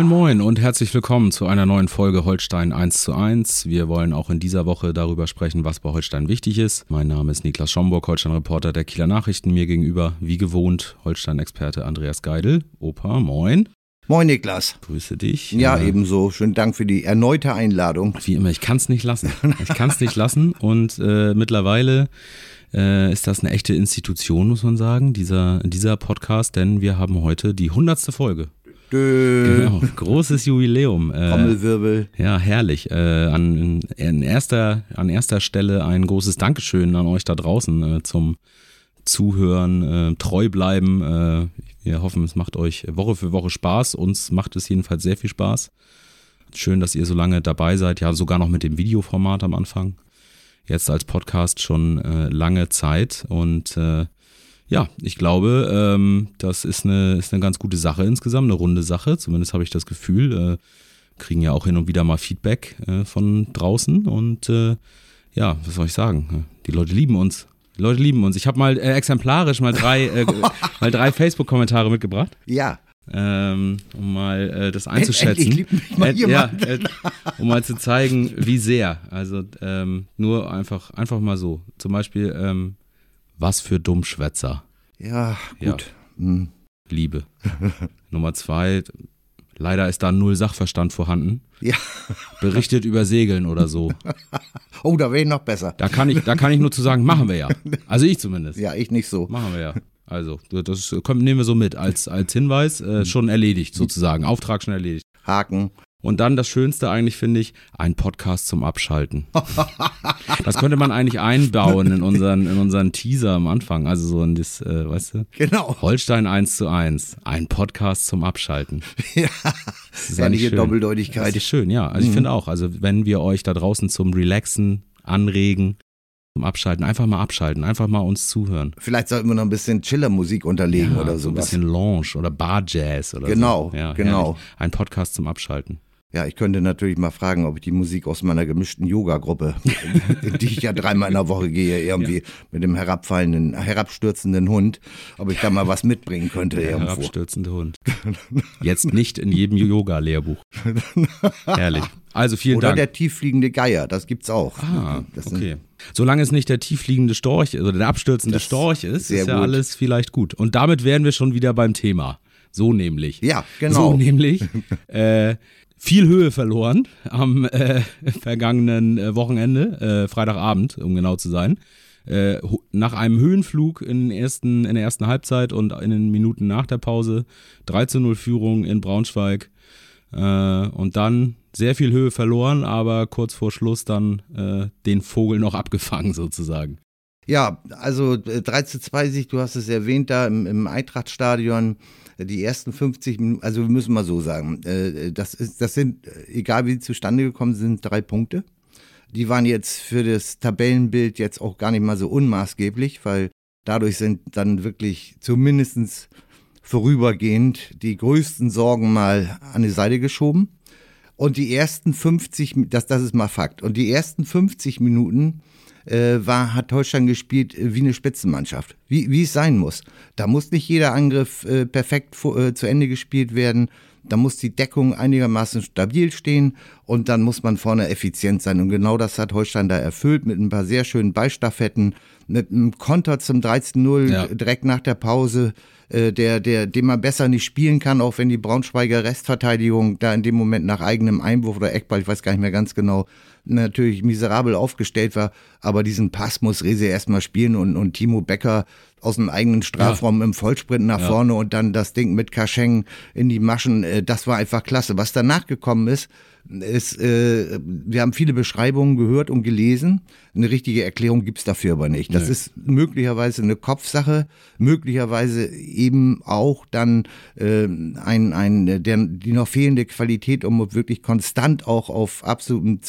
Moin Moin und herzlich willkommen zu einer neuen Folge Holstein 1 zu 1. Wir wollen auch in dieser Woche darüber sprechen, was bei Holstein wichtig ist. Mein Name ist Niklas Schomburg, Holstein-Reporter der Kieler Nachrichten. Mir gegenüber, wie gewohnt, Holstein-Experte Andreas Geidel. Opa, moin. Moin Niklas. Grüße dich. Ja, äh, ebenso. Schönen Dank für die erneute Einladung. Wie immer, ich kann es nicht lassen. Ich kann es nicht lassen und äh, mittlerweile äh, ist das eine echte Institution, muss man sagen, dieser, dieser Podcast, denn wir haben heute die hundertste Folge. Genau, großes Jubiläum. Äh, Trommelwirbel. Ja, herrlich. Äh, an, in erster, an erster Stelle ein großes Dankeschön an euch da draußen äh, zum Zuhören, äh, treu bleiben. Äh, wir hoffen, es macht euch Woche für Woche Spaß. Uns macht es jedenfalls sehr viel Spaß. Schön, dass ihr so lange dabei seid. Ja, sogar noch mit dem Videoformat am Anfang. Jetzt als Podcast schon äh, lange Zeit und ja, ich glaube, ähm, das ist eine, ist eine ganz gute Sache insgesamt, eine runde Sache. Zumindest habe ich das Gefühl. Äh, kriegen ja auch hin und wieder mal Feedback äh, von draußen. Und äh, ja, was soll ich sagen? Die Leute lieben uns. Die Leute lieben uns. Ich habe mal äh, exemplarisch mal drei, äh, mal drei Facebook-Kommentare mitgebracht. Ja. Ähm, um mal äh, das einzuschätzen. Mal äh, ja, äh, um mal zu zeigen, wie sehr. Also ähm, nur einfach, einfach mal so. Zum Beispiel ähm, was für Dummschwätzer. Ja, gut. Ja. Hm. Liebe. Nummer zwei, leider ist da null Sachverstand vorhanden. Ja. Berichtet über Segeln oder so. Oh, da wäre ich noch besser. Da kann ich, da kann ich nur zu sagen, machen wir ja. Also ich zumindest. Ja, ich nicht so. Machen wir ja. Also, das kommt, nehmen wir so mit als, als Hinweis. Äh, schon erledigt sozusagen. Auftrag schon erledigt. Haken. Und dann das Schönste eigentlich, finde ich, ein Podcast zum Abschalten. das könnte man eigentlich einbauen in unseren, in unseren Teaser am Anfang. Also so in das, äh, weißt du? Genau. Holstein 1 zu 1. Ein Podcast zum Abschalten. Ja. Das ist Herrliche Doppeldeutigkeit. Das ist schön, ja. Also ich mhm. finde auch, also wenn wir euch da draußen zum Relaxen anregen, zum Abschalten, einfach mal abschalten, einfach mal uns zuhören. Vielleicht sollten wir noch ein bisschen Chiller-Musik unterlegen ja, oder so. Ein bisschen Lounge oder Bar-Jazz oder genau, so. Ja, genau, genau. Ein Podcast zum Abschalten. Ja, ich könnte natürlich mal fragen, ob ich die Musik aus meiner gemischten Yoga-Gruppe, in die ich ja dreimal in der Woche gehe, irgendwie ja. mit dem herabfallenden, herabstürzenden Hund, ob ich da mal was mitbringen könnte. Der irgendwo. herabstürzende Hund. Jetzt nicht in jedem Yoga-Lehrbuch. Herrlich. Also vielen Oder Dank. Oder der tieffliegende Geier, das gibt's auch. Ah, das okay. Solange es nicht der tieffliegende Storch oder der abstürzende Storch ist, ist ja gut. alles vielleicht gut. Und damit wären wir schon wieder beim Thema. So nämlich. Ja, genau. So nämlich. Äh, viel Höhe verloren am äh, vergangenen äh, Wochenende, äh, Freitagabend, um genau zu sein. Äh, nach einem Höhenflug in, ersten, in der ersten Halbzeit und in den Minuten nach der Pause 3 zu 0 Führung in Braunschweig äh, und dann sehr viel Höhe verloren, aber kurz vor Schluss dann den Vogel noch abgefangen sozusagen. Ja, also 3 zu 2 Sieg, du hast es erwähnt, da im, im Eintrachtstadion die ersten 50 Minuten, also wir müssen mal so sagen, äh, das, ist, das sind, egal wie sie zustande gekommen sind, drei Punkte. Die waren jetzt für das Tabellenbild jetzt auch gar nicht mal so unmaßgeblich, weil dadurch sind dann wirklich zumindest vorübergehend die größten Sorgen mal an die Seite geschoben. Und die ersten 50, das, das ist mal Fakt, und die ersten 50 Minuten äh, war, hat Holstein gespielt äh, wie eine Spitzenmannschaft, wie, wie es sein muss. Da muss nicht jeder Angriff äh, perfekt äh, zu Ende gespielt werden. Da muss die Deckung einigermaßen stabil stehen und dann muss man vorne effizient sein. Und genau das hat Holstein da erfüllt mit ein paar sehr schönen Ballstaffetten, mit einem Konter zum 13-0 ja. direkt nach der Pause, äh, der, der, den man besser nicht spielen kann, auch wenn die Braunschweiger Restverteidigung da in dem Moment nach eigenem Einwurf oder Eckball, ich weiß gar nicht mehr ganz genau, natürlich miserabel aufgestellt war. Aber diesen Pass muss Rese erstmal spielen und, und Timo Becker aus dem eigenen Strafraum ja. im Vollsprint nach ja. vorne und dann das Ding mit Kascheng in die Maschen. Äh, das war einfach klasse. Was danach gekommen ist, Es, äh, wir haben viele Beschreibungen gehört und gelesen. Eine richtige Erklärung gibt's dafür aber nicht. Das nee. ist möglicherweise eine Kopfsache, möglicherweise eben auch dann äh, ein, ein, der, die noch fehlende Qualität, um wirklich konstant auch auf absolutem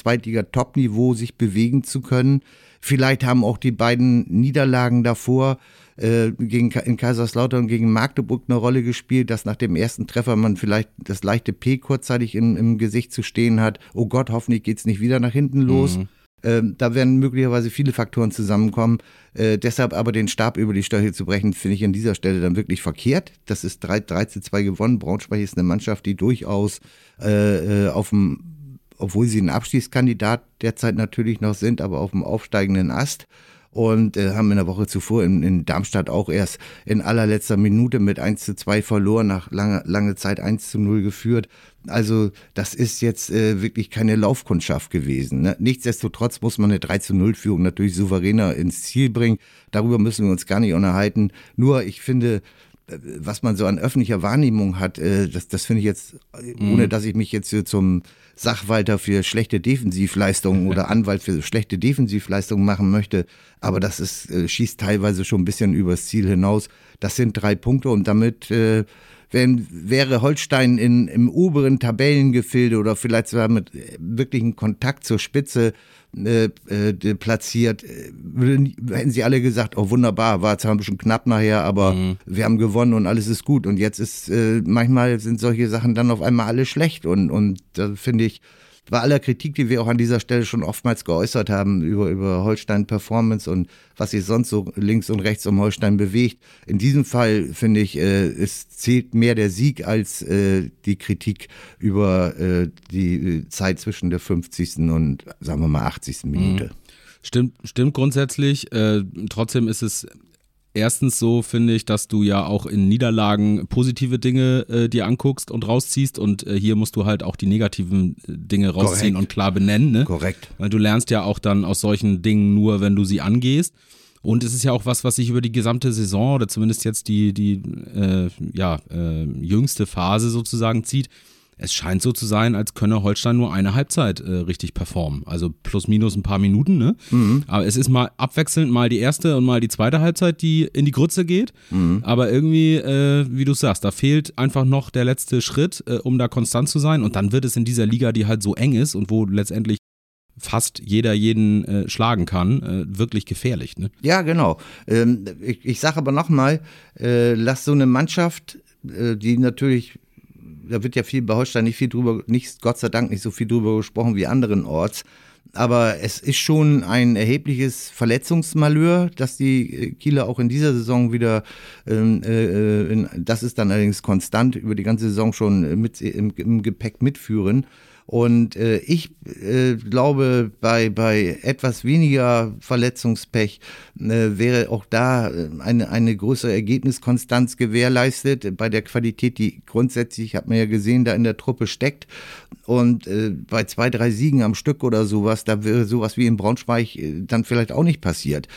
Zweitliga-Top-Niveau sich bewegen zu können. Vielleicht haben auch die beiden Niederlagen davor äh, gegen, in Kaiserslautern gegen Magdeburg eine Rolle gespielt, dass nach dem ersten Treffer man vielleicht das leichte P kurzzeitig in, im Gesicht zu stehen hat. Oh Gott, hoffentlich geht's nicht wieder nach hinten los. Mhm. Ähm, da werden möglicherweise viele Faktoren zusammenkommen. Äh, deshalb aber den Stab über die Steuer zu brechen, finde ich an dieser Stelle dann wirklich verkehrt. Das ist 3, 3 zu 2 gewonnen. Braunschweig ist eine Mannschaft, die durchaus äh, äh auf dem, obwohl sie ein Abschiedskandidat derzeit natürlich noch sind, aber auf dem aufsteigenden Ast und äh, haben in der Woche zuvor in, in Darmstadt auch erst in allerletzter Minute mit 1 zu 2 verloren, nach langer lange Zeit 1 zu 0 geführt. Also das ist jetzt äh, wirklich keine Laufkundschaft gewesen. Ne? Nichtsdestotrotz muss man eine 3 zu 0 Führung natürlich souveräner ins Ziel bringen. Darüber müssen wir uns gar nicht unterhalten. Nur ich finde, was man so an öffentlicher Wahrnehmung hat, äh, das, das finde ich jetzt, mhm. ohne dass ich mich jetzt hier zum Sachwalter für schlechte Defensivleistungen oder Anwalt für schlechte Defensivleistungen machen möchte. Aber das ist, äh, schießt teilweise schon ein bisschen übers Ziel hinaus. Das sind drei Punkte und damit äh, wenn, wäre Holstein in, im oberen Tabellengefilde oder vielleicht sogar mit äh, wirklichen Kontakt zur Spitze äh, äh, platziert, äh, würden, hätten sie alle gesagt, oh wunderbar, war zwar ein bisschen knapp nachher, aber mhm. wir haben gewonnen und alles ist gut. Und jetzt ist, äh, manchmal sind solche Sachen dann auf einmal alle schlecht und, und da finde ich, bei aller Kritik, die wir auch an dieser Stelle schon oftmals geäußert haben über, über Holstein Performance und was sich sonst so links und rechts um Holstein bewegt. In diesem Fall finde ich, äh, es zählt mehr der Sieg als äh, die Kritik über äh, die Zeit zwischen der 50. und sagen wir mal 80. Minute. Mhm. Stimmt, stimmt grundsätzlich. Äh, trotzdem ist es erstens so, finde ich, dass du ja auch in Niederlagen positive Dinge äh, dir anguckst und rausziehst und äh, hier musst du halt auch die negativen äh, Dinge rausziehen Korrekt. und klar benennen. Ne? Korrekt. Weil du lernst ja auch dann aus solchen Dingen nur, wenn du sie angehst. Und es ist ja auch was, was sich über die gesamte Saison oder zumindest jetzt die, die äh, ja, äh, jüngste Phase sozusagen zieht es scheint so zu sein, als könne Holstein nur eine Halbzeit äh, richtig performen. Also plus minus ein paar Minuten, ne? Mhm. Aber es ist mal abwechselnd mal die erste und mal die zweite Halbzeit, die in die Grütze geht. Mhm. Aber irgendwie, äh, wie du sagst, da fehlt einfach noch der letzte Schritt, äh, um da konstant zu sein. Und dann wird es in dieser Liga, die halt so eng ist und wo letztendlich fast jeder jeden äh, schlagen kann, äh, wirklich gefährlich. Ne? Ja, genau. Ähm, ich, ich sage aber nochmal, äh, lass so eine Mannschaft, äh, die natürlich da wird ja viel bei Holstein nicht viel drüber, nicht, Gott sei Dank nicht so viel drüber gesprochen wie anderen Orts. Aber es ist schon ein erhebliches Verletzungsmalheur, dass die äh, Kieler auch in dieser Saison wieder, ähm, äh, in, das ist dann allerdings konstant über die ganze Saison schon mit, im, im Gepäck mitführen. Und äh, ich äh, glaube, bei, bei etwas weniger Verletzungspech äh, wäre auch da äh, eine, eine größere Ergebniskonstanz gewährleistet bei der Qualität, die grundsätzlich, hat man ja gesehen, da in der Truppe steckt. Und äh, bei zwei, drei Siegen am Stück oder sowas, da wäre sowas wie in Braunschweig äh, dann vielleicht auch nicht passiert.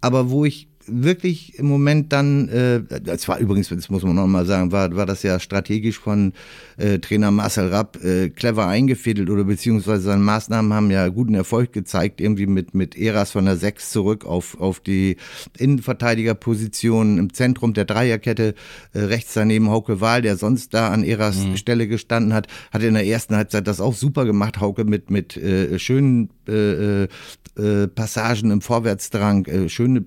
Aber wo ich wirklich im Moment dann, äh, das war übrigens, das muss man nochmal sagen, war, war das ja strategisch von äh, Trainer Marcel Rapp äh, clever eingefädelt oder beziehungsweise seine Maßnahmen haben ja guten Erfolg gezeigt, irgendwie mit, mit Eras von der 6 zurück auf, auf die Innenverteidigerposition im Zentrum der Dreierkette, äh, rechts daneben Hauke Wahl, der sonst da an Eras mhm. Stelle gestanden hat, hat in der ersten Halbzeit das auch super gemacht, Hauke mit, mit äh, schönen äh, äh, Passagen im Vorwärtsdrang, äh, schöne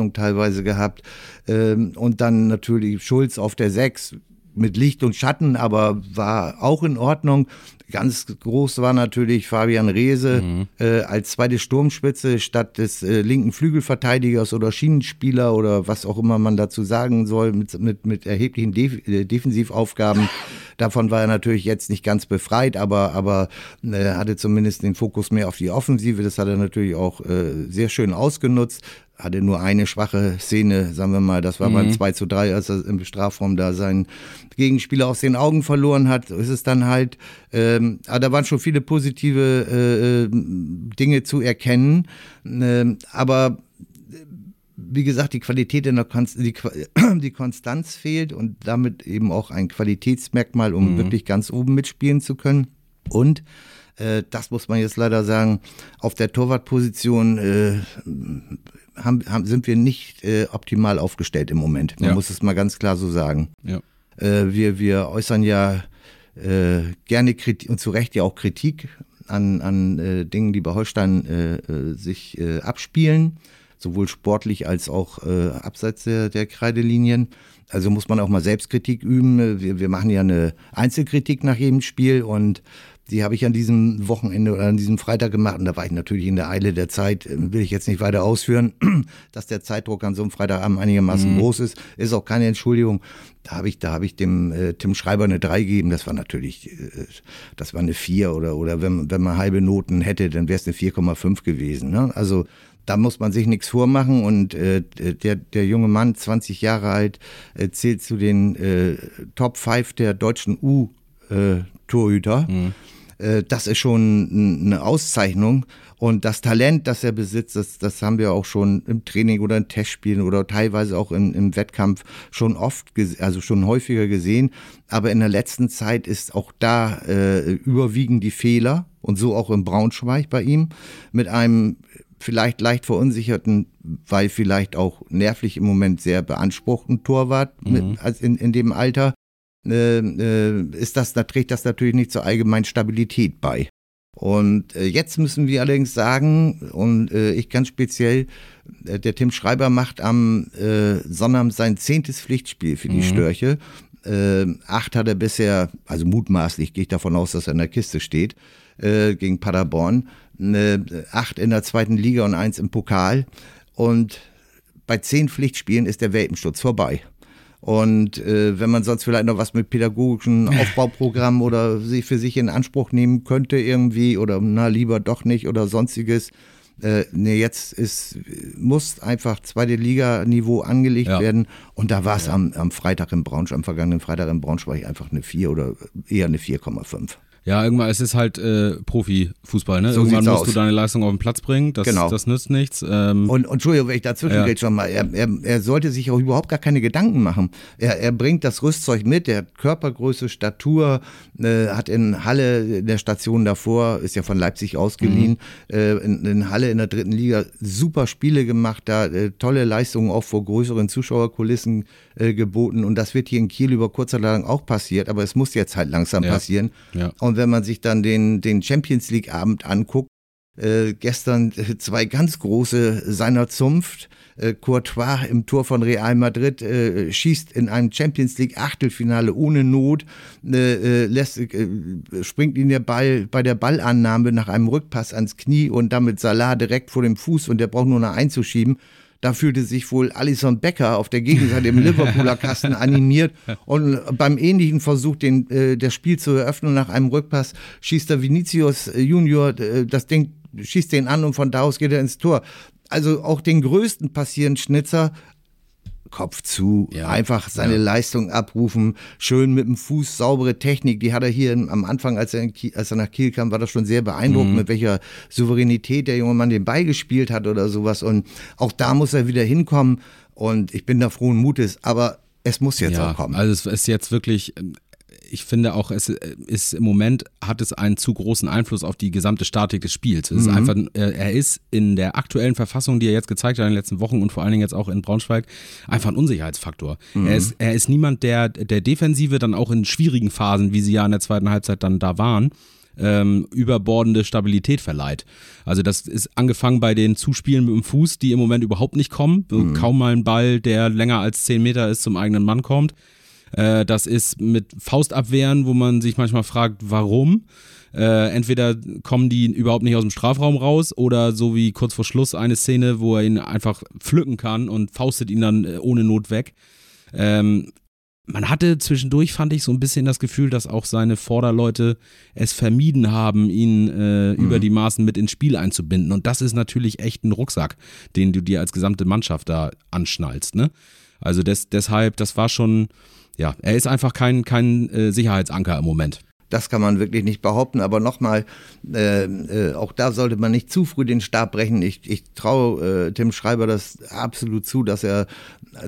Spieleröffnung teilweise gehabt. Ähm, und dann natürlich Schulz auf der 6 mit Licht und Schatten, aber war auch in Ordnung. Ganz groß war natürlich Fabian Reese mhm. äh, als zweite Sturmspitze statt des äh, linken Flügelverteidigers oder Schienenspieler oder was auch immer man dazu sagen soll, mit, mit, mit erheblichen Def äh, Defensivaufgaben. Davon war er natürlich jetzt nicht ganz befreit, aber, aber äh, hatte zumindest den Fokus mehr auf die Offensive. Das hat er natürlich auch äh, sehr schön ausgenutzt hatte nur eine schwache Szene, sagen wir mal, das war mhm. beim 2 zu 3, als er im Strafraum da seinen Gegenspieler aus den Augen verloren hat, so ist es dann halt. Ähm, aber da waren schon viele positive äh, äh Dinge zu erkennen. Ähm, aber wie gesagt, die Qualität in der Konst die, die, Konstanz fehlt und damit eben auch ein Qualitätsmerkmal, um mhm. wirklich ganz oben mitspielen zu können. Und äh, das muss man jetzt leider sagen, auf der Torwartposition äh, haben, haben, sind wir nicht äh, optimal aufgestellt im Moment. Man ja. muss es mal ganz klar so sagen. Ja. Äh, wir, wir äußern ja äh, gerne Kritik und zu Recht ja auch Kritik an, an äh, Dingen, die bei Holstein äh, äh sich äh, abspielen, sowohl sportlich als auch äh, abseits der, der Kreidelinien. Also muss man auch mal Selbstkritik üben. Wir, wir machen ja eine Einzelkritik nach jedem Spiel und die habe ich an diesem Wochenende oder an diesem Freitag gemacht und da war ich natürlich in der Eile der Zeit, äh, will ich jetzt nicht weiter ausführen, dass der Zeitdruck an so einem Freitagabend einigermaßen mhm. groß ist, ist auch keine Entschuldigung. Da habe ich, da habe ich dem äh, Tim Schreiber eine 3 gegeben, das war natürlich, äh, das war eine 4 oder, oder wenn, wenn man halbe Noten hätte, dann wäre es eine 4,5 gewesen. Ne? Also da muss man sich nichts vormachen und äh, der, der junge Mann, 20 Jahre alt, äh, zählt zu den äh, Top 5 der deutschen U-Torhüter. Äh, mhm. Äh, das ist schon eine Auszeichnung. Und das Talent, das er besitzt, das, das haben wir auch schon im Training oder in Testspielen oder teilweise auch im, im Wettkampf schon oft, also schon häufiger gesehen. Aber in der letzten Zeit ist auch da äh, überwiegend die Fehler und so auch im Braunschweig bei ihm mit einem vielleicht leicht verunsicherten, weil vielleicht auch nervlich im Moment sehr beanspruchten Torwart mhm. mit, als in, in dem Alter, ist das, da trägt das natürlich nicht zur allgemeinen Stabilität bei. Und äh, jetzt müssen wir allerdings sagen, und äh, ich ganz speziell, äh, der Tim Schreiber macht am äh, Sonnabend sein zehntes Pflichtspiel für die mhm. Störche. Äh, acht hat er bisher, also mutmaßlich gehe ich davon aus, dass er in der Kiste steht, äh, gegen Paderborn. Äh, acht in der zweiten Liga und eins im Pokal. Und bei zehn Pflichtspielen ist der Welpenschutz vorbei. Und äh, wenn man sonst vielleicht noch was mit pädagogischen Aufbauprogrammen oder sich für sich in Anspruch nehmen könnte irgendwie oder na lieber doch nicht oder sonstiges. Äh, nee, jetzt ist, muss einfach zweite Liga-Niveau angelegt ja. werden. Und da war es ja. am, am Freitag im Braunschweig, am vergangenen Freitag im Braunschweig einfach eine 4 oder eher eine 4,5. Ja, irgendwann, es ist halt äh, Profifußball, ne? So irgendwann musst aus. du deine Leistung auf den Platz bringen, das, genau. das nützt nichts. Ähm, und, und Entschuldigung, wenn ich dazwischen ja. schon mal, er, er, er sollte sich auch überhaupt gar keine Gedanken machen. Er, er bringt das Rüstzeug mit, er hat Körpergröße, Statur, äh, hat in Halle, in der Station davor, ist ja von Leipzig ausgeliehen, mhm. äh, in, in, Halle in der dritten Liga super Spiele gemacht, da äh, tolle Leistungen auch vor größeren Zuschauerkulissen äh, geboten und das wird hier in Kiel über kurzer lang auch passiert, aber es muss jetzt halt langsam ja. passieren. Ja. Und wenn man sich dann den, den Champions League Abend anguckt, äh, gestern äh, zwei ganz große seiner Zunft. Äh, Courtois im Tor von Real Madrid äh, schießt in einem Champions League Achtelfinale ohne Not, äh, äh lässt, äh, springt ihn der Ball bei der Ballannahme nach einem Rückpass ans Knie und damit Salah direkt vor dem Fuß und der braucht nur noch einzuschieben. Da fühlte sich wohl Alison Becker auf der Gegenseite im Liverpooler Kasten animiert und beim ähnlichen Versuch, den, äh, das Spiel zu eröffnen nach einem Rückpass, schießt der Vinicius äh, Junior äh, das Ding, schießt den an und von da aus geht er ins Tor. Also auch den größten passieren Schnitzer, Kopf zu, ja. einfach seine ja. Leistung abrufen, schön mit dem Fuß, saubere Technik, die hat er hier am Anfang, als er, Kiel, als er nach Kiel kam, war das schon sehr beeindruckend, mhm. mit welcher Souveränität der junge Mann den Ball gespielt hat oder sowas und auch da muss er wieder hinkommen und ich bin da frohen Mutes, aber es muss jetzt ja, auch kommen. Also es ist jetzt wirklich ich finde auch, es ist im Moment hat es einen zu großen Einfluss auf die gesamte Statik des Spiels. Es mhm. ist einfach, er ist in der aktuellen Verfassung, die er jetzt gezeigt hat in den letzten Wochen und vor allen Dingen jetzt auch in Braunschweig, einfach ein Unsicherheitsfaktor. Mhm. Er, ist, er ist niemand, der der Defensive dann auch in schwierigen Phasen, wie sie ja in der zweiten Halbzeit dann da waren, ähm, überbordende Stabilität verleiht. Also das ist angefangen bei den Zuspielen mit dem Fuß, die im Moment überhaupt nicht kommen. Mhm. Kaum mal ein Ball, der länger als 10 Meter ist, zum eigenen Mann kommt. Äh, das ist mit Faustabwehren, wo man sich manchmal fragt, warum. Äh, entweder kommen die überhaupt nicht aus dem Strafraum raus oder so wie kurz vor Schluss eine Szene, wo er ihn einfach pflücken kann und faustet ihn dann äh, ohne Not weg. Ähm, man hatte zwischendurch, fand ich, so ein bisschen das Gefühl, dass auch seine Vorderleute es vermieden haben, ihn äh, mhm. über die Maßen mit ins Spiel einzubinden. Und das ist natürlich echt ein Rucksack, den du dir als gesamte Mannschaft da anschnallst. Ne? Also des, deshalb, das war schon, ja, er ist einfach kein, kein äh, Sicherheitsanker im Moment. Das kann man wirklich nicht behaupten. Aber nochmal, äh, äh, auch da sollte man nicht zu früh den Stab brechen. Ich, ich traue äh, Tim Schreiber das absolut zu, dass er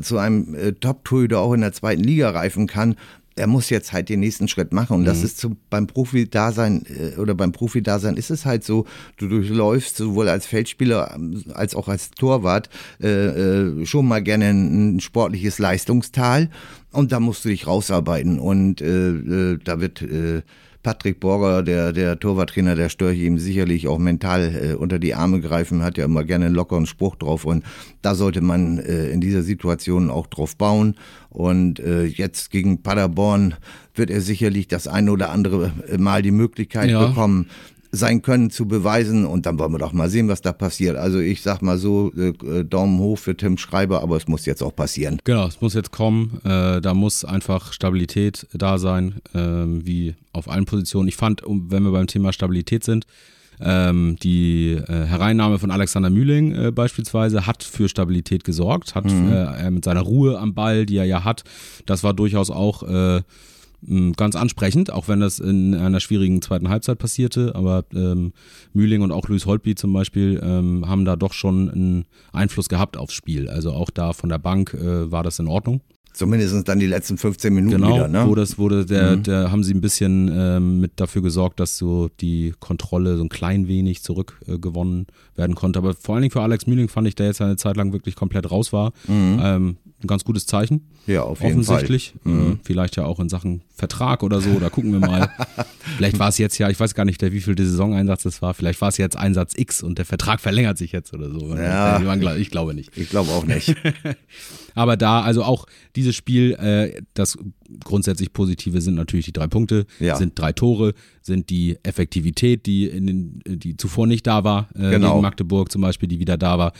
zu einem äh, Top-Torhüter auch in der zweiten Liga reifen kann. er muss jetzt halt den nächsten Schritt machen. Und das Mhm. ist zu, beim Profi-Dasein äh, oder beim Profi-Dasein ist es halt so, du durchläufst sowohl als Feldspieler ähm, als auch als Torwart äh, äh, schon mal gerne ein sportliches Leistungstal. Und da musst du dich rausarbeiten. Und äh, äh, da wird äh, Patrick Borger, der, der Torwarttrainer der Störche, ihm sicherlich auch mental äh, unter die Arme greifen, hat ja immer gerne einen lockeren Spruch drauf und da sollte man äh, in dieser Situation auch drauf bauen. Und äh, jetzt gegen Paderborn wird er sicherlich das ein oder andere Mal die Möglichkeit Ja. bekommen, sein Können zu beweisen und dann wollen wir doch mal sehen, was da passiert. Also ich sag mal so, äh, Daumen hoch für Tim Schreiber, aber es muss jetzt auch passieren. Genau, es muss jetzt kommen. Äh, da muss einfach Stabilität da sein, ähm, wie auf allen Positionen. Ich fand, wenn wir beim Thema Stabilität sind, ähm, die äh, Hereinnahme von Alexander Mühling äh, beispielsweise hat für Stabilität gesorgt, hat äh, er mit seiner Ruhe am Ball, die er ja hat, das war durchaus auch äh, ganz ansprechend, auch wenn das in einer schwierigen zweiten Halbzeit passierte. Aber ähm, Mühling und auch Luis Holtby zum Beispiel ähm, haben da doch schon einen Einfluss gehabt aufs Spiel. Also auch da von der Bank äh, war das in Ordnung. Zumindest dann die letzten 15 Minuten Genau, wieder. Ne? wo das wurde, der, der haben sie ein bisschen ähm, mit dafür gesorgt, dass so die Kontrolle so ein klein wenig zurückgewonnen äh, werden konnte. Aber vor allen Dingen für Alex Mühling fand ich, der jetzt eine Zeit lang wirklich komplett raus war, ähm, ein ganz gutes Zeichen. Ja, auf jeden Fall. Offensichtlich. Äh, vielleicht ja auch in Sachen Vertrag oder so, da gucken wir mal. vielleicht war es jetzt ja, ich weiß gar nicht, der wievielte Saisoneinsatz das war, vielleicht war es jetzt Einsatz X und der Vertrag verlängert sich jetzt oder so. Ja. Ich glaube nicht. Ich glaube auch nicht. Aber da, also auch dieses Spiel, äh, das grundsätzlich Positive sind natürlich die drei Punkte, Ja. sind drei Tore, sind die Effektivität, die, in den, die zuvor nicht da war, äh, Genau. gegen Magdeburg zum Beispiel, die wieder da war.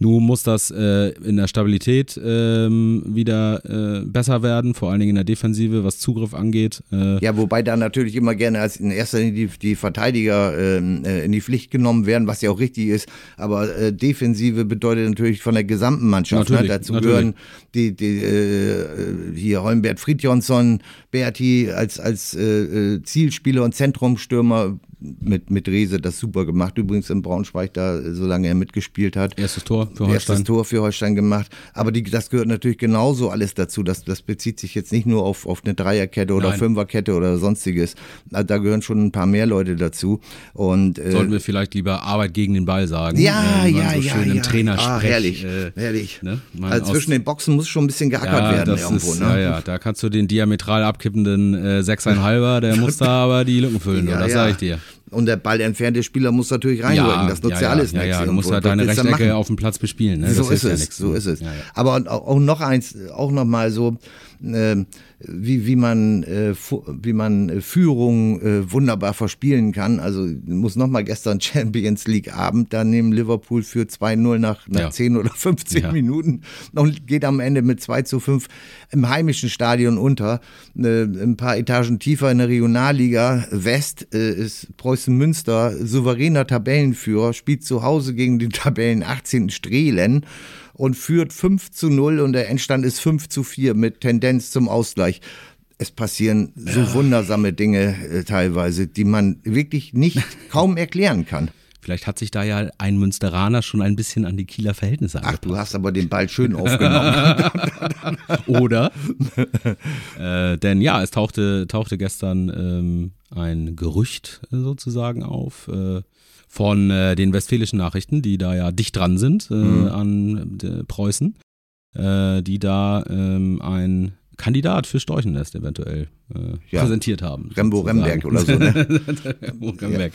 Nun muss das äh, in der Stabilität ähm, wieder äh, besser werden, vor allen Dingen in der Defensive, was Zugriff angeht. Äh, Ja, wobei da natürlich immer gerne als in erster Linie die, die Verteidiger ähm, äh, in die Pflicht genommen werden, was ja auch richtig ist. Aber äh, Defensive bedeutet natürlich von der gesamten Mannschaft. Ne? Dazu natürlich. gehören die, die äh, hier Holmbert Fridjonsson, Berti als, als äh, äh, Zielspieler und Zentrumstürmer mit, mit Rese das super gemacht. Übrigens in Braunschweig da, solange er mitgespielt hat. erstes Tor für Erstes Holstein. Tor für Holstein gemacht. Aber die, das gehört natürlich genauso alles dazu. Das, das bezieht sich jetzt nicht nur auf, auf eine Dreierkette oder Nein. Fünferkette oder sonstiges. Also Da gehören schon ein paar mehr Leute dazu. Und äh, Sollten wir vielleicht lieber Arbeit gegen den Ball sagen. ja, äh, ja, so ja, schön ja. im Trainer ah, herrlich, Äh, herrlich. ne? Also zwischen den Boxen muss schon ein bisschen geackert Ja, werden irgendwo. ist, ne? ja, ja, da kannst du den diametral abkippenden äh, Sechseinhalber, der muss da aber die Lücken füllen, Ja, das ja. sage ich dir. Und der Ball entfernte Spieler muss natürlich reinrücken. das nutzt ja, ja, alles ja, nichts. ja, du musst halt Was deine Rechtecke auf dem Platz bespielen. Ne? so das ist ja es, so ist es. Ja, ja. Aber auch noch eins, auch noch mal so, wie, wie man, äh, wie man äh, Führung äh, wunderbar verspielen kann. Also muss noch mal gestern Champions League Abend, da nehmen Liverpool für 2-0 nach, nach Ja. 10 oder 15 Ja. Minuten und geht am Ende mit 2 zu 5 im heimischen Stadion unter. Ein paar Etagen tiefer in der Regionalliga West ist Preußen Münster souveräner Tabellenführer, spielt zu Hause gegen den Tabellen 18. Strehlen und führt 5 zu 0 und der Endstand ist 5 zu 4 mit Tendenz zum Ausgleich. Es passieren so wundersame Dinge äh, teilweise, die man wirklich nicht kaum erklären kann. Vielleicht hat sich da ja ein Münsteraner schon ein bisschen an die Kieler Verhältnisse Ach, du angepasst. hast aber den Ball schön aufgenommen. Oder? äh, denn ja, es tauchte, tauchte gestern ähm, ein Gerücht sozusagen auf äh, von äh, den westfälischen Nachrichten, die da ja dicht dran sind äh, Mhm. an äh, Preußen, äh, die da ähm, ein Kandidat für Storchennest eventuell äh, Ja. präsentiert haben. Rembo sozusagen. Remberg oder so, ne? Rembo Remberg.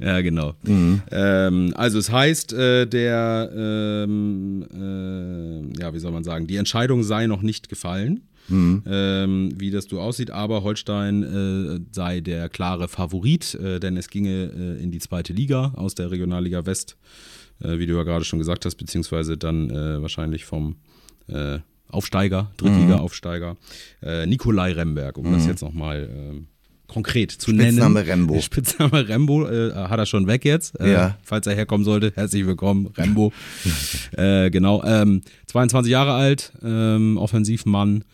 Ja, genau. Mhm. Ähm, also es heißt, äh, der, ähm, äh, ja, wie soll man sagen, die Entscheidung sei noch nicht gefallen, Mhm. ähm, wie das so aussieht, aber Holstein äh, sei der klare Favorit, äh, denn es ginge äh, in die zweite Liga aus der Regionalliga West, äh, wie du ja gerade schon gesagt hast, beziehungsweise dann äh, wahrscheinlich vom äh, Aufsteiger, Drittliga-Aufsteiger, äh, Nikolai Remberg, um das jetzt nochmal ähm, konkret zu nennen. Spitzname Rembo. Spitzname Rembo äh, hat er schon weg jetzt. Äh, Ja. Falls er herkommen sollte, herzlich willkommen, Rembo. äh, genau. Ähm, 22 Jahre alt, ähm, Offensivmann.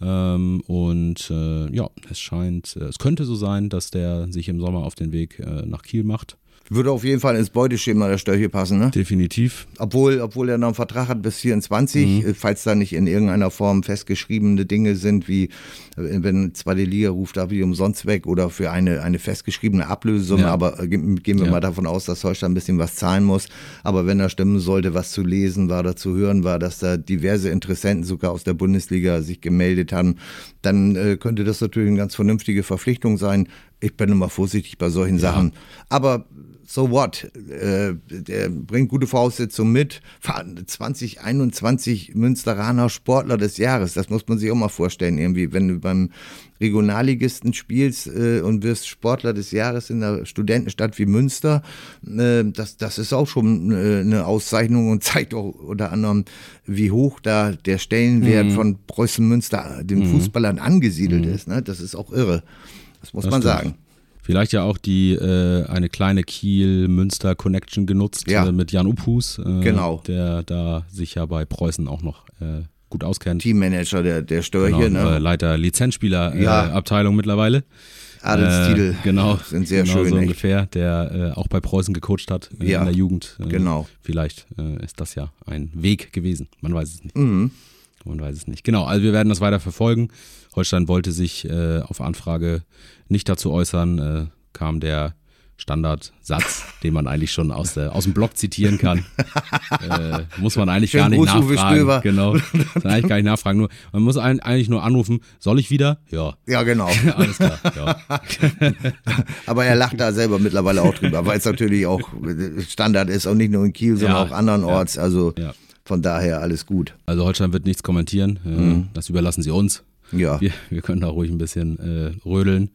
Ähm, und äh, ja, es scheint, äh, es könnte so sein, dass der sich im Sommer auf den Weg äh, nach Kiel macht. Würde auf jeden Fall ins Beuteschema der Störche passen, ne? Definitiv. Obwohl, obwohl er noch einen Vertrag hat bis 24, mhm. falls da nicht in irgendeiner Form festgeschriebene Dinge sind, wie äh, wenn zweite Liga ruft, da wie umsonst weg oder für eine, eine festgeschriebene Ablösesumme. Ja. Aber äh, gehen wir ja. mal davon aus, dass Holstein ein bisschen was zahlen muss. Aber wenn da stimmen sollte, was zu lesen war oder zu hören war, dass da diverse Interessenten sogar aus der Bundesliga sich gemeldet haben, dann äh, könnte das natürlich eine ganz vernünftige Verpflichtung sein. Ich bin immer vorsichtig bei solchen ja. Sachen. Aber so what? Äh, der bringt gute Voraussetzungen mit. 2021 Münsteraner Sportler des Jahres. Das muss man sich auch mal vorstellen, irgendwie. Wenn du beim Regionalligisten spielst äh, und wirst Sportler des Jahres in einer Studentenstadt wie Münster, äh, das, das ist auch schon äh, eine Auszeichnung und zeigt auch unter anderem, wie hoch da der Stellenwert mhm. von Preußen Münster den mhm. Fußballern angesiedelt mhm. ist. Ne? Das ist auch irre. Das muss das man stimmt. sagen. Vielleicht ja auch die äh, eine kleine Kiel-Münster-Connection genutzt ja. äh, mit Jan Uphus, äh, genau. der da sich ja bei Preußen auch noch äh, gut auskennt. Teammanager der, der Störche, genau, ne? Äh, Leiter Lizenzspieler-Abteilung ja. mittlerweile. Adelstitel. Äh, genau. Sind sehr genau schön. So ungefähr, der äh, auch bei Preußen gecoacht hat äh, ja, in der Jugend. Äh, genau. Vielleicht äh, ist das ja ein Weg gewesen. Man weiß es nicht. Mhm. Man weiß es nicht. Genau, also wir werden das weiter verfolgen. Holstein wollte sich äh, auf Anfrage nicht dazu äußern, äh, kam der Standardsatz, den man eigentlich schon aus, der, aus dem Blog zitieren kann. äh, muss man eigentlich Schön gar nicht nachfragen. Genau. Muss man eigentlich gar nicht nachfragen. Nur, man muss eigentlich nur anrufen, soll ich wieder? Ja. Ja, genau. Alles klar. Ja. Aber er lacht da selber mittlerweile auch drüber, weil es natürlich auch Standard ist und nicht nur in Kiel, sondern ja, auch andernorts. Also ja. Von daher alles gut. Also Holstein wird nichts kommentieren. Äh, mhm. Das überlassen sie uns. Ja. Wir, wir können da ruhig ein bisschen äh, rödeln.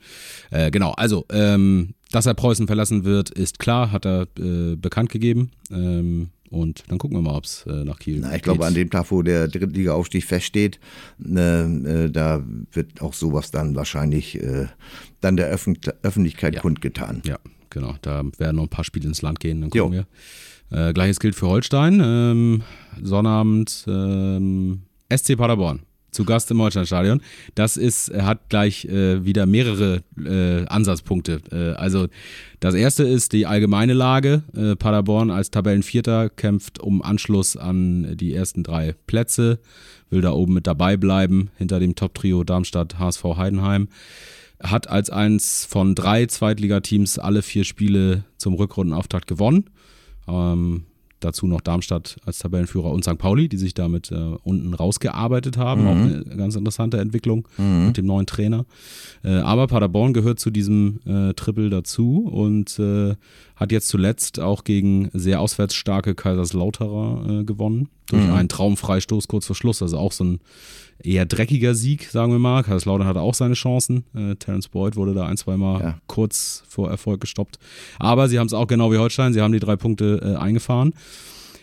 Äh, genau, also, ähm, dass er Preußen verlassen wird, ist klar, hat er äh, bekannt gegeben. Ähm, und dann gucken wir mal, ob es äh, nach Kiel Na, Ich geht. glaube, an dem Tag, wo der Drittliga-Aufstieg feststeht, äh, da wird auch sowas dann wahrscheinlich äh, dann der Öffn Öffentlichkeit ja. kundgetan. Ja, genau. Da werden noch ein paar Spiele ins Land gehen, dann gucken jo. wir. Äh, Gleiches gilt für Holstein. Ähm, Sonnabend ähm, SC Paderborn zu Gast im Holsteinstadion. Das ist, hat gleich äh, wieder mehrere äh, Ansatzpunkte. Äh, also das erste ist die allgemeine Lage. Äh, Paderborn als Tabellenvierter kämpft um Anschluss an die ersten drei Plätze, will da oben mit dabei bleiben, hinter dem Top-Trio Darmstadt, HSV Heidenheim. Hat als eins von drei Zweitligateams alle vier Spiele zum Rückrundenauftakt gewonnen. Ähm, Dazu noch Darmstadt als Tabellenführer und St. Pauli, die sich damit äh, unten rausgearbeitet haben. Mhm. Auch eine ganz interessante Entwicklung mhm. mit dem neuen Trainer. Äh, aber Paderborn gehört zu diesem äh, Triple dazu und äh, hat jetzt zuletzt auch gegen sehr auswärts starke Kaiserslauterer äh, gewonnen. Durch mhm. einen Traumfreistoß kurz vor Schluss. Also auch so ein eher dreckiger Sieg, sagen wir mal. Kaiserslautern hatte auch seine Chancen. Äh, Terence Boyd wurde da ein, zwei Mal ja. kurz vor Erfolg gestoppt. Aber sie haben es auch genau wie Holstein. Sie haben die drei Punkte äh, eingefahren.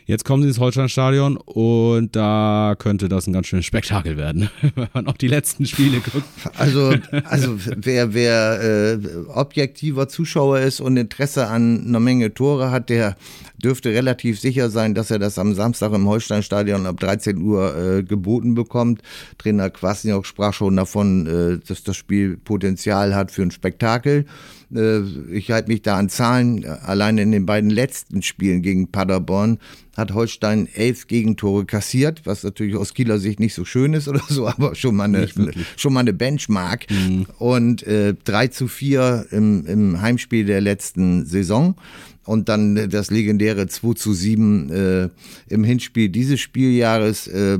Jetzt kommen sie ins Holsteinstadion und da könnte das ein ganz schönes Spektakel werden, wenn man auch die letzten Spiele guckt. Also, also wer, wer äh, objektiver Zuschauer ist und Interesse an einer Menge Tore hat, der dürfte relativ sicher sein, dass er das am Samstag im Holsteinstadion ab 13 Uhr äh, geboten bekommt. Trainer Kwasniok sprach schon davon, äh, dass das Spiel Potenzial hat für ein Spektakel. Äh, ich halte mich da an Zahlen. Allein in den beiden letzten Spielen gegen Paderborn hat Holstein elf Gegentore kassiert, was natürlich aus Kieler Sicht nicht so schön ist oder so, aber schon mal eine, schon mal eine Benchmark. Mhm. Und äh, 3 zu 4 im, im Heimspiel der letzten Saison und dann das legendäre 2 zu 7 äh, im Hinspiel dieses Spieljahres. Äh,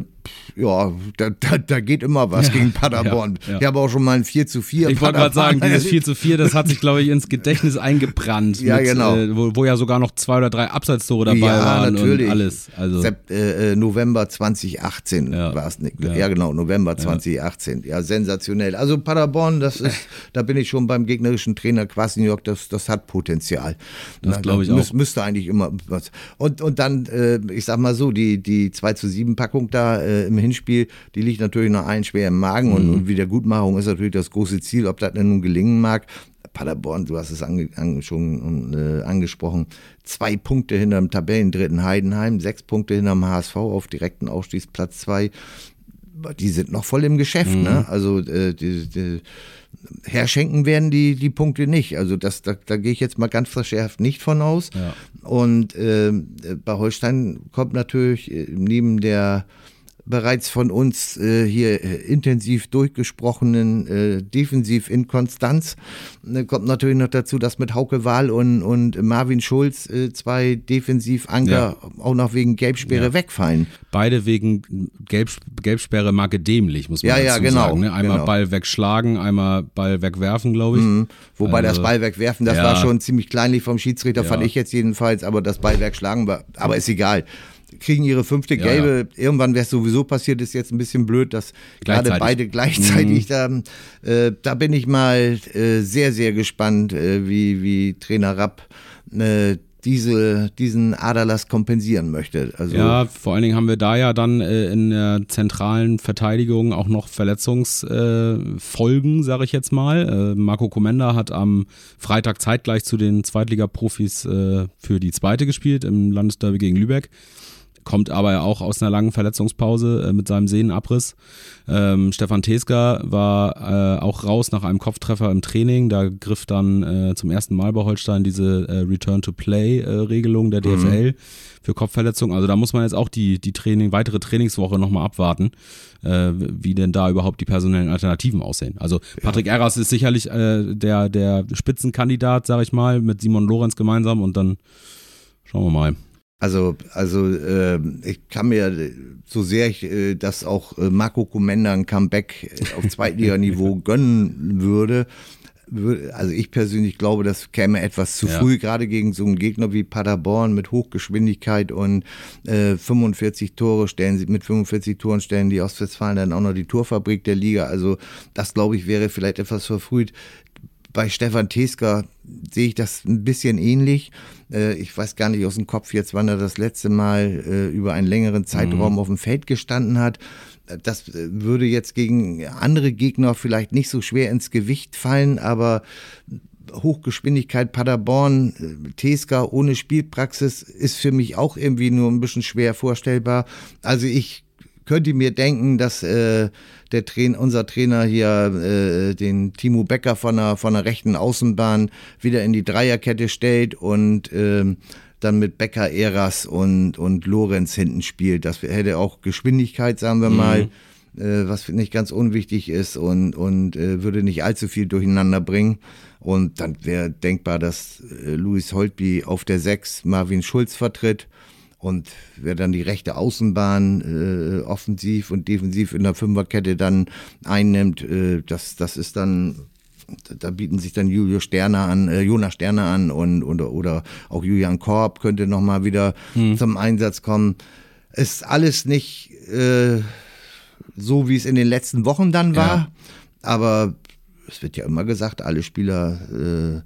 ja, da, da, da geht immer was ja, gegen Paderborn. Ja, ja. Ich habe auch schon mal ein 4 zu 4. Ich wollte gerade sagen, dieses 4 zu 4, das hat sich, glaube ich, ins Gedächtnis eingebrannt. Ja, mit, genau. Äh, wo, wo, ja sogar noch zwei oder drei Abseitstore dabei ja, waren natürlich. und alles. Also. Sept, äh, äh November 2018 ja. war es. Ja. ja, genau, November 2018. Ja. sensationell. Also Paderborn, das ist, da bin ich schon beim gegnerischen Trainer Quasniok, das, das hat Potenzial. Das glaube ich auch. Müsste eigentlich immer was. Und, und dann, äh, ich sag mal so, die, die 2 zu 7 Packung da äh, im Hinspiel, die liegt natürlich noch allen schwer im Magen mhm. und, und Wiedergutmachung ist natürlich das große Ziel, ob das nun gelingen mag. Paderborn, du hast es ange, an, schon äh, angesprochen, zwei Punkte hinter dem Tabellendritten Heidenheim, sechs Punkte hinter dem HSV auf direkten Aufstiegsplatz zwei die sind noch voll im Geschäft. Ne? Also äh, die, die, herschenken werden die, die Punkte nicht. Also das, da, da gehe ich jetzt mal ganz verschärft nicht von aus. Ja. Und äh, bei Holstein kommt natürlich äh, neben der bereits von uns äh, hier äh, intensiv durchgesprochenen äh, defensiv in Konstanz. Äh, kommt natürlich noch dazu, dass mit Hauke Wahl und, und Marvin Schulz äh, zwei Defensivanker Ja. auch noch wegen Gelbsperre Ja. wegfallen. Beide wegen Gelb, Gelbsperre Marke dämlich, muss man Ja, dazu ja, genau, sagen. Ne? Einmal genau. Ball wegschlagen, einmal Ball wegwerfen, glaube ich. Wobei das Also, Ballwerk werfen, das ja. war schon ziemlich kleinlich vom Schiedsrichter, fand ich jetzt jedenfalls, aber das Ballwerk schlagen war, aber ist egal. Kriegen ihre fünfte Ja, gelbe. Irgendwann wäre es sowieso passiert, ist jetzt ein bisschen blöd, dass gerade beide gleichzeitig da. Äh, da bin ich mal äh, sehr, sehr gespannt, äh, wie, wie Trainer Rapp äh, diese, diesen Aderlass kompensieren möchte. Also, Ja, vor allen Dingen haben wir da ja dann äh, in der zentralen Verteidigung auch noch Verletzungsfolgen, äh, sage ich jetzt mal. Äh, Marco Komenda hat am Freitag zeitgleich zu den Zweitliga-Profis äh, für die zweite gespielt im Landesderby gegen Lübeck. Kommt aber ja auch aus einer langen Verletzungspause äh, mit seinem Sehnenabriss. Ähm, Stefan Teska war äh, auch raus nach einem Kopftreffer im Training. Da griff dann äh, zum ersten Mal bei Holstein diese äh, Return-to-Play-Regelung der DFL für Kopfverletzungen. Also da muss man jetzt auch die, die Training, weitere Trainingswoche nochmal abwarten, äh, wie denn da überhaupt die personellen Alternativen aussehen. Also Patrick Erras ist sicherlich äh, der, der Spitzenkandidat, sag ich mal, mit Simon Lorenz gemeinsam und dann schauen wir mal. Also, also äh, ich kann mir, so sehr ich äh, das auch äh, Marco Komenda ein Comeback äh, auf Zweitliganiveau gönnen würde, wür- also ich persönlich glaube, das käme etwas zu Ja. früh, gerade gegen so einen Gegner wie Paderborn mit Hochgeschwindigkeit und äh, 45 Tore stellen sie, mit 45 Toren stellen die Ostwestfalen dann auch noch die Torfabrik der Liga. Also das glaube ich wäre vielleicht etwas verfrüht bei Stefan Teska sehe ich das ein bisschen ähnlich. Äh, ich weiß gar nicht aus dem Kopf jetzt, wann er das letzte Mal äh, über einen längeren Zeitraum auf dem Feld gestanden hat. Das äh, würde jetzt gegen andere Gegner vielleicht nicht so schwer ins Gewicht fallen, aber Hochgeschwindigkeit Paderborn, Teska ohne Spielpraxis ist für mich auch irgendwie nur ein bisschen schwer vorstellbar. Also ich könnte mir denken, dass äh, der Train, unser Trainer hier äh, den Timo Becker von der, von der rechten Außenbahn wieder in die Dreierkette stellt und ähm, dann mit Becker, Eras und, und Lorenz hinten spielt. Das hätte auch Geschwindigkeit, sagen wir mal, äh, was nicht ganz unwichtig ist und, und äh, würde nicht allzu viel durcheinander bringen. Und dann wäre denkbar, dass äh, Luis Holtby auf der 6 Marvin Schulz vertritt. Und wer dann die rechte Außenbahn äh, offensiv und defensiv in der Fünferkette dann einnimmt, äh, das, das ist dann, da bieten sich dann Julio Sterner an, äh, Jonas Sterner an und oder, oder auch Julian Korb könnte nochmal wieder zum Einsatz kommen. Ist alles nicht äh, so, wie es in den letzten Wochen dann war, Ja. aber es wird ja immer gesagt, alle Spieler äh,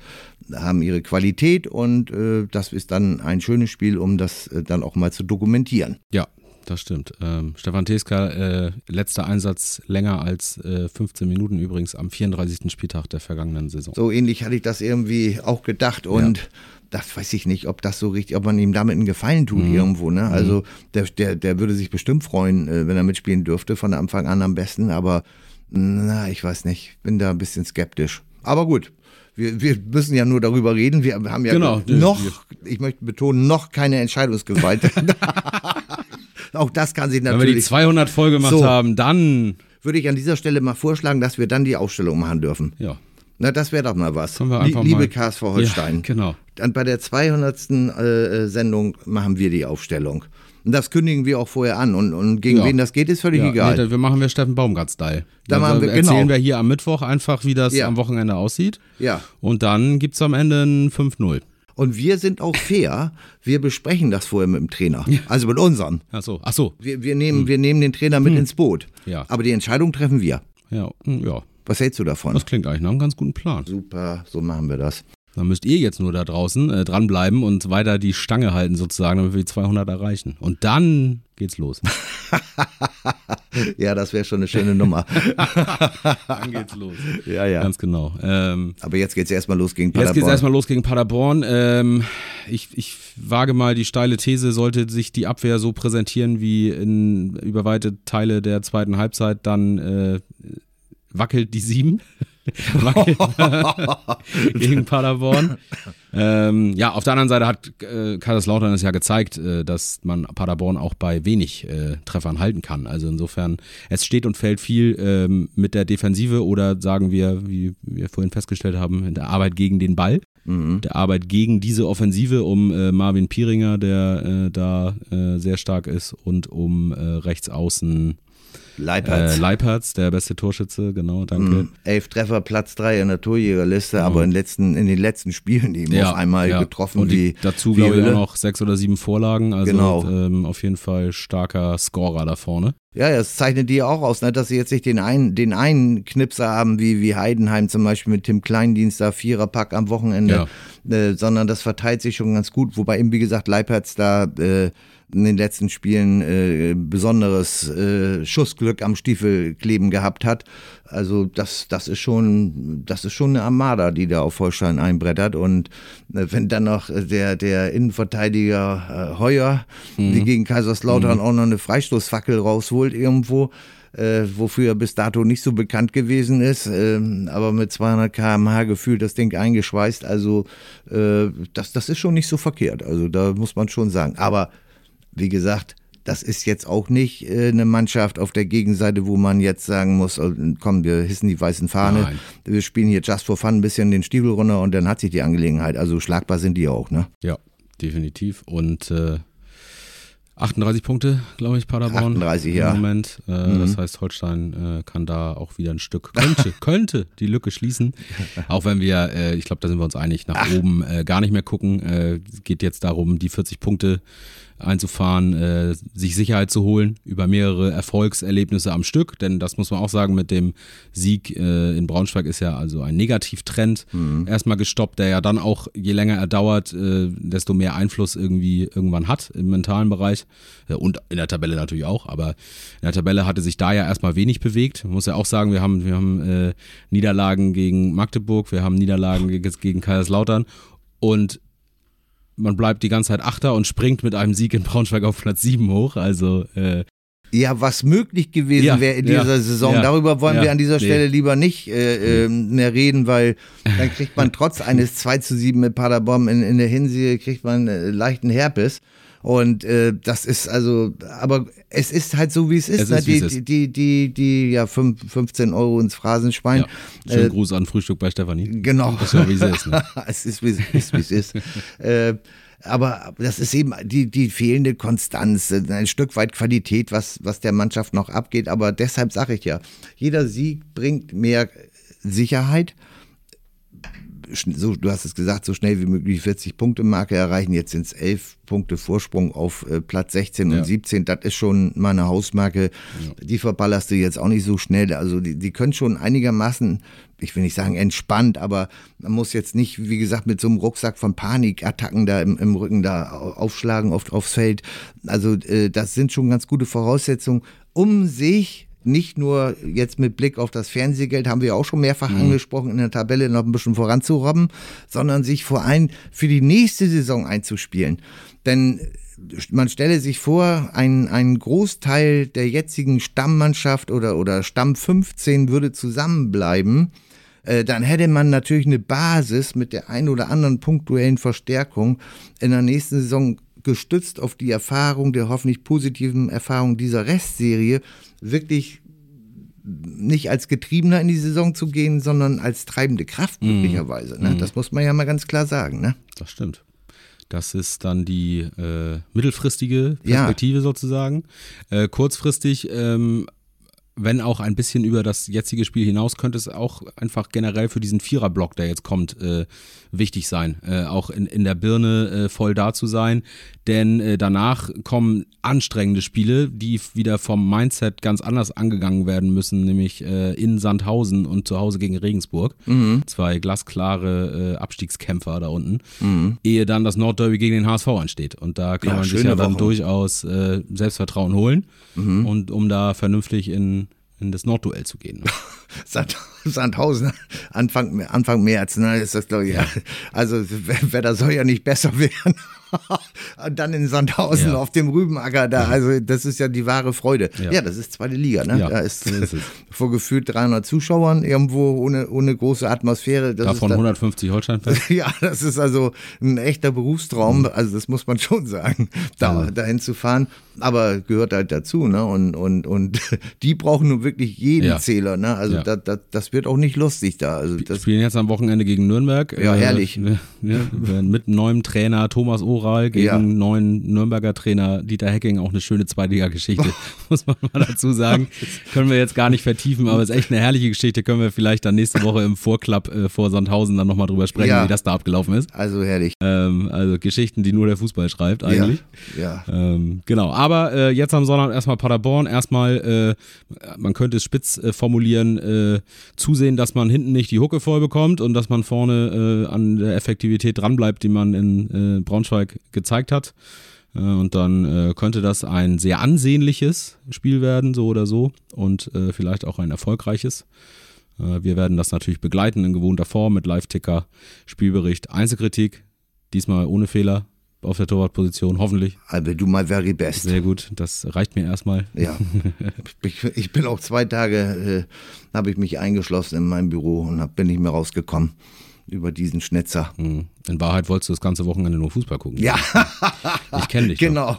haben ihre Qualität und äh, das ist dann ein schönes Spiel, um das äh, dann auch mal zu dokumentieren. Ja, das stimmt. Ähm, Stefan Teska, äh, letzter Einsatz länger als äh, 15 Minuten übrigens am 34. Spieltag der vergangenen Saison. So ähnlich hatte ich das irgendwie auch gedacht und das weiß ich nicht, ob das so richtig, ob man ihm damit einen Gefallen tut irgendwo. Ne? Also der, der, der würde sich bestimmt freuen, äh, wenn er mitspielen dürfte, von Anfang an am besten, aber na, ich weiß nicht, bin da ein bisschen skeptisch. Aber gut. Wir, wir müssen ja nur darüber reden. Wir haben ja Genau, noch, ich möchte betonen, noch keine Entscheidungsgewalt. Auch das kann sich Wenn wir die natürlich. 200 voll gemacht So. haben, dann, Würde ich an dieser Stelle mal vorschlagen, dass wir dann die Aufstellung machen dürfen. ja, Na, das wäre doch mal was. wir einfach Liebe. KSV Holstein. Ja, genau. Dann bei der 200. Äh, Sendung machen wir die Aufstellung. Und das kündigen wir auch vorher an. Und, und gegen Ja. wen das geht, ist völlig Ja, egal. nee, wir machen wir Steffen Baumgart-Style. Da Also wir- erzählen genau. wir hier am Mittwoch einfach, wie das Ja. am Wochenende aussieht. ja. Und dann gibt es am Ende ein 5-0. Und wir sind auch fair. Wir besprechen das vorher mit dem Trainer. Also mit unserem. Ach so, ach so. Wir, wir, nehmen, wir nehmen den Trainer mit ins Boot. Hm. Ja. Aber die Entscheidung treffen wir. Ja, hm, ja, Was hältst du davon? das klingt eigentlich nach einem ganz guten Plan. Super, so machen wir das. Dann müsst ihr jetzt nur da draußen äh, dranbleiben und weiter die Stange halten sozusagen, damit wir die 200 erreichen. Und dann geht's los. ja, das wäre schon eine schöne Nummer. dann geht's los. Ja, ja. Ganz genau. Ähm, Aber jetzt geht's erstmal los gegen Paderborn. Jetzt geht's erstmal los gegen Paderborn. Ähm, ich, ich wage mal die steile These, sollte sich die Abwehr so präsentieren wie in über weite Teile der zweiten Halbzeit, dann äh, wackelt die sieben. gegen Paderborn. Ähm, ja, auf der anderen Seite hat äh, Kaiserslautern es ja gezeigt, äh, dass man Paderborn auch bei wenig äh, Treffern halten kann. Also insofern, es steht und fällt viel ähm, mit der Defensive oder sagen wir, wie wir vorhin festgestellt haben, in der Arbeit gegen den Ball. Mhm. Der Arbeit gegen diese Offensive um äh, Marvin Pieringer, der äh, da äh, sehr stark ist, und um äh, rechts außen Leipertz. Äh, Leipertz, der beste Torschütze, genau, danke. Mhm. Elf Treffer, Platz drei in der Torjägerliste, mhm. aber in, letzten, in den letzten Spielen eben ja, auf einmal ja. getroffen. Und wie, dazu, glaube ich, auch noch sechs oder sieben Vorlagen. Also genau. ähm, auf jeden Fall starker Scorer da vorne. Ja, das zeichnet die auch aus, ne? dass sie jetzt nicht den einen, den einen Knipser haben, wie, wie Heidenheim zum Beispiel mit Tim Kleindienst da, Viererpack am Wochenende, ja. äh, sondern das verteilt sich schon ganz gut. Wobei eben, wie gesagt, Leipertz da äh, in den letzten Spielen äh, besonderes äh, Schussglück am Stiefel kleben gehabt hat. Also das, das ist schon, das ist schon eine Armada, die da auf Holstein einbrettert. Und äh, wenn dann noch der, der Innenverteidiger äh, Heuer, mhm. die gegen Kaiserslautern mhm. auch noch eine Freistoßfackel rausholt irgendwo, äh, wofür er bis dato nicht so bekannt gewesen ist, äh, aber mit 200 km/h gefühlt das Ding eingeschweißt. Also äh, das, das ist schon nicht so verkehrt. Also da muss man schon sagen. Aber wie gesagt, das ist jetzt auch nicht äh, eine Mannschaft auf der Gegenseite, wo man jetzt sagen muss, oh, komm, wir hissen die weißen Fahne, Nein. wir spielen hier just for fun ein bisschen den Stiefel runter und dann hat sich die Angelegenheit. Also schlagbar sind die auch, ne? Ja, definitiv. Und äh, 38 Punkte, glaube ich, Paderborn 38, ja. im Moment. Äh, mhm. Das heißt, Holstein äh, kann da auch wieder ein Stück, könnte, könnte die Lücke schließen. Auch wenn wir, äh, ich glaube, da sind wir uns einig, nach Ach. oben äh, gar nicht mehr gucken. Äh, geht jetzt darum, die 40 Punkte einzufahren, äh, sich Sicherheit zu holen über mehrere Erfolgserlebnisse am Stück. Denn das muss man auch sagen, mit dem Sieg äh, in Braunschweig ist ja also ein Negativtrend mhm. erstmal gestoppt, der ja dann auch, je länger er dauert, äh, desto mehr Einfluss irgendwie irgendwann hat im mentalen Bereich äh, und in der Tabelle natürlich auch. Aber in der Tabelle hatte sich da ja erstmal wenig bewegt. Man muss ja auch sagen, wir haben, wir haben äh, Niederlagen gegen Magdeburg, wir haben Niederlagen gegen Kaiserslautern und man bleibt die ganze Zeit Achter und springt mit einem Sieg in Braunschweig auf Platz 7 hoch. Also äh, ja, was möglich gewesen ja, wäre in dieser ja, Saison. Ja, Darüber wollen wir an dieser Stelle nee. lieber nicht äh, äh, mehr reden, weil dann kriegt man trotz eines 2 zu 7 mit Paderborn in, in der Hinserie kriegt man äh, leichten Herpes. Und äh, das ist also, aber es ist halt so, wie es ist. Es ne? ist die, es die, die, die, die, ja, 5, 15 Euro ins Phrasenschwein. Ja. Schönen äh, Gruß an Frühstück bei Stefanie. Genau. Das ist ja, wie es ist. Ne? es ist, wie es ist. Wie es ist. äh, aber das ist eben die, die fehlende Konstanz, ein Stück weit Qualität, was, was der Mannschaft noch abgeht. Aber deshalb sage ich ja, jeder Sieg bringt mehr Sicherheit so, du hast es gesagt, so schnell wie möglich 40 Punkte Marke erreichen. Jetzt sind es 11 Punkte Vorsprung auf äh, Platz 16 ja. und 17. Das ist schon meine Hausmarke. Ja. Die verballerst du jetzt auch nicht so schnell. Also die, die können schon einigermaßen, ich will nicht sagen entspannt, aber man muss jetzt nicht, wie gesagt, mit so einem Rucksack von Panikattacken da im, im Rücken da aufschlagen auf, aufs Feld. Also äh, das sind schon ganz gute Voraussetzungen, um sich nicht nur jetzt mit Blick auf das Fernsehgeld, haben wir auch schon mehrfach mhm. angesprochen, in der Tabelle noch ein bisschen voranzurobben, sondern sich vor allem für die nächste Saison einzuspielen. Denn man stelle sich vor, ein, ein Großteil der jetzigen Stammmannschaft oder, oder Stamm 15 würde zusammenbleiben. Äh, dann hätte man natürlich eine Basis mit der ein oder anderen punktuellen Verstärkung in der nächsten Saison gestützt auf die Erfahrung, der hoffentlich positiven Erfahrung dieser Restserie, wirklich nicht als Getriebener in die Saison zu gehen, sondern als treibende Kraft mhm. möglicherweise. Ne? Mm. Das muss man ja mal ganz klar sagen. Ne? Das stimmt. Das ist dann die äh, mittelfristige Perspektive ja. sozusagen. Äh, kurzfristig ähm, wenn auch ein bisschen über das jetzige Spiel hinaus, könnte es auch einfach generell für diesen Viererblock, der jetzt kommt, äh, wichtig sein, äh, auch in, in der Birne äh, voll da zu sein. Denn äh, danach kommen anstrengende Spiele, die wieder vom Mindset ganz anders angegangen werden müssen, nämlich äh, in Sandhausen und zu Hause gegen Regensburg. Mhm. Zwei glasklare äh, Abstiegskämpfer da unten, mhm. ehe dann das Nordderby gegen den HSV ansteht. Und da kann ja, man sich ja dann Woche. durchaus Selbstvertrauen holen mhm. und um da vernünftig in in das Nordduell zu gehen. Ne? Sand, Sandhausen Anfang, Anfang März, ne, ist das glaube ich. Ja. Also Wetter soll ja nicht besser werden. Dann in Sandhausen ja. auf dem Rübenacker da, also das ist ja die wahre Freude. Ja, ja das ist zweite Liga, ne? Ja, da ist, ist vor gefühlt 300 Zuschauern irgendwo ohne, ohne große Atmosphäre. Das Davon dann, 150 Holstein-Fans? Ja, das ist also ein echter Berufstraum, mhm. also das muss man schon sagen, da, dahin zu fahren. Aber gehört halt dazu, ne? Und, und, und die brauchen nun wirklich jeden Zähler, ne? Also das, das, das wird auch nicht lustig da. Also das spielen jetzt am Wochenende gegen Nürnberg. Ja, herrlich. Äh, mit neuem Trainer Thomas Ohr Oral gegen ja. neuen Nürnberger Trainer Dieter Hecking auch eine schöne Zweitliga-Geschichte, muss man mal dazu sagen. Können wir jetzt gar nicht vertiefen, aber es ist echt eine herrliche Geschichte. Können wir vielleicht dann nächste Woche im Vorklapp äh, vor Sandhausen dann nochmal drüber sprechen, ja. wie das da abgelaufen ist. Also herrlich. Ähm, also Geschichten, die nur der Fußball schreibt eigentlich. Ja. ja. Ähm, genau, aber äh, jetzt am Sonntag erstmal Paderborn. Erstmal, äh, man könnte es spitz äh, formulieren, äh, zusehen, dass man hinten nicht die Hucke voll bekommt und dass man vorne äh, an der Effektivität dranbleibt, die man in Braunschweig gezeigt hat. Äh, und dann äh, könnte das ein sehr ansehnliches Spiel werden, so oder so, und äh, vielleicht auch ein erfolgreiches. wir werden das natürlich begleiten in gewohnter Form mit Live-Ticker, Spielbericht, Einzelkritik, diesmal ohne Fehler auf der Torwartposition, hoffentlich. Also du mal very best. Sehr gut, das reicht mir erstmal. Ja, ich, bin auch zwei Tage, äh, habe ich mich eingeschlossen in meinem Büro und hab, bin nicht mehr rausgekommen über diesen Schnitzer. Hm. In Wahrheit wolltest du das ganze Wochenende nur Fußball gucken. Ja. ich kenne dich. Genau.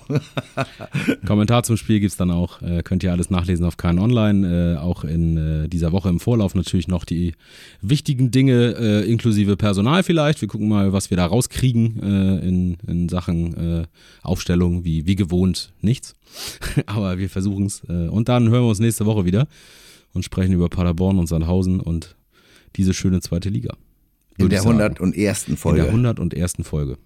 Kommentar zum Spiel gibt es dann auch. Äh, könnt ihr alles nachlesen auf KN Online. Äh, auch in äh, dieser Woche im Vorlauf natürlich noch die wichtigen Dinge, äh, inklusive Personal vielleicht. Wir gucken mal, was wir da rauskriegen äh, in, in Sachen äh, Aufstellung, wie, wie gewohnt nichts. Aber wir versuchen es. und dann hören wir uns nächste Woche wieder und sprechen über Paderborn und Sandhausen und diese schöne zweite Liga. In der 101. Folge. In der 101. Folge.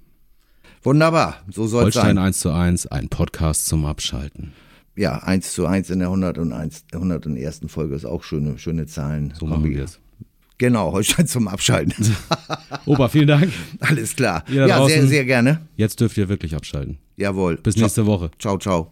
Wunderbar, so soll es sein. Holstein 1 zu 1, ein Podcast zum Abschalten. Ja, 1 zu 1 in der 101. 101. Folge ist auch schöne, schöne Zahlen. So machen wir es. Genau, Holstein zum Abschalten. Opa, vielen Dank. Alles klar. Ja, sehr, sehr gerne. Jetzt dürft ihr wirklich abschalten. Jawohl. Bis nächste Woche. Ciao, ciao.